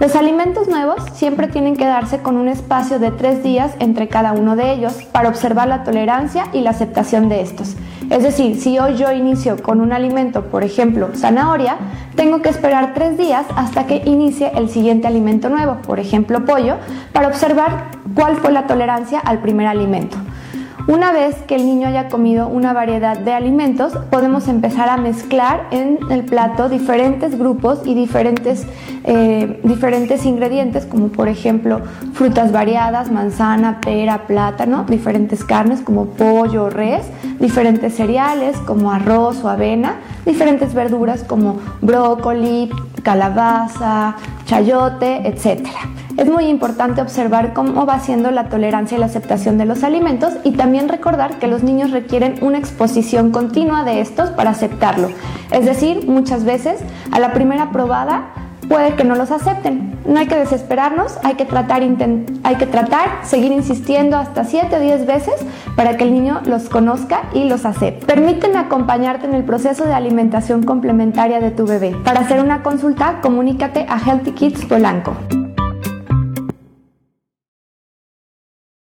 Los alimentos nuevos siempre tienen que darse con un espacio de tres días entre cada uno de ellos para observar la tolerancia y la aceptación de estos. Es decir, si hoy yo inicio con un alimento, por ejemplo, zanahoria, tengo que esperar tres días hasta que inicie el siguiente alimento nuevo, por ejemplo, pollo, para observar cuál fue la tolerancia al primer alimento. Una vez que el niño haya comido una variedad de alimentos, podemos empezar a mezclar en el plato diferentes grupos y diferentes, eh, diferentes ingredientes, como por ejemplo frutas variadas, manzana, pera, plátano, diferentes carnes como pollo o res, diferentes cereales como arroz o avena, diferentes verduras como brócoli, calabaza, chayote, etcétera. Es muy importante observar cómo va siendo la tolerancia y la aceptación de los alimentos y también recordar que los niños requieren una exposición continua de estos para aceptarlo. Es decir, muchas veces a la primera probada puede que no los acepten. No hay que desesperarnos, hay que tratar, hay que tratar, seguir insistiendo hasta 7 o 10 veces para que el niño los conozca y los acepte. Permíteme acompañarte en el proceso de alimentación complementaria de tu bebé. Para hacer una consulta, comunícate a Healthy Kids Polanco.